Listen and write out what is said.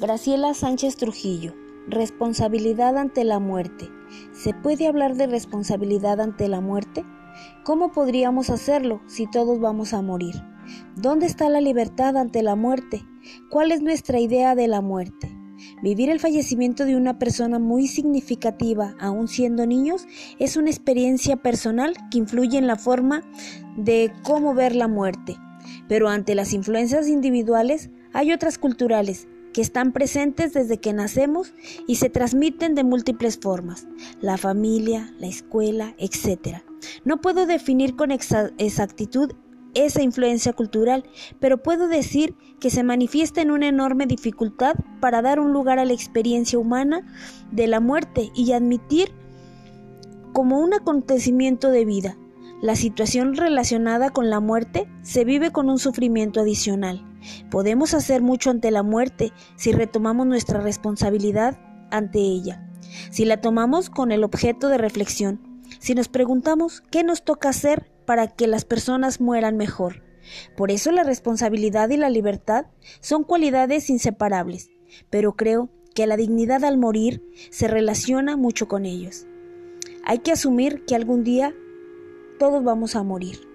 Graciela Sánchez Trujillo. Responsabilidad ante la muerte. ¿Se puede hablar de responsabilidad ante la muerte? ¿Cómo podríamos hacerlo si todos vamos a morir? ¿Dónde está la libertad ante la muerte? ¿Cuál es nuestra idea de la muerte? Vivir el fallecimiento de una persona muy significativa, aún siendo niños, es una experiencia personal que influye en la forma de cómo ver la muerte. Pero ante las influencias individuales hay otras culturales que están presentes desde que nacemos y se transmiten de múltiples formas, la familia, la escuela, etc. No puedo definir con exactitud esa influencia cultural, pero puedo decir que se manifiesta en una enorme dificultad para dar un lugar a la experiencia humana de la muerte y admitir como un acontecimiento de vida. La situación relacionada con la muerte se vive con un sufrimiento adicional. Podemos hacer mucho ante la muerte si retomamos nuestra responsabilidad ante ella, si la tomamos con el objeto de reflexión, si nos preguntamos qué nos toca hacer para que las personas mueran mejor. Por eso la responsabilidad y la libertad son cualidades inseparables, pero creo que la dignidad al morir se relaciona mucho con ellos. Hay que asumir que algún día todos vamos a morir.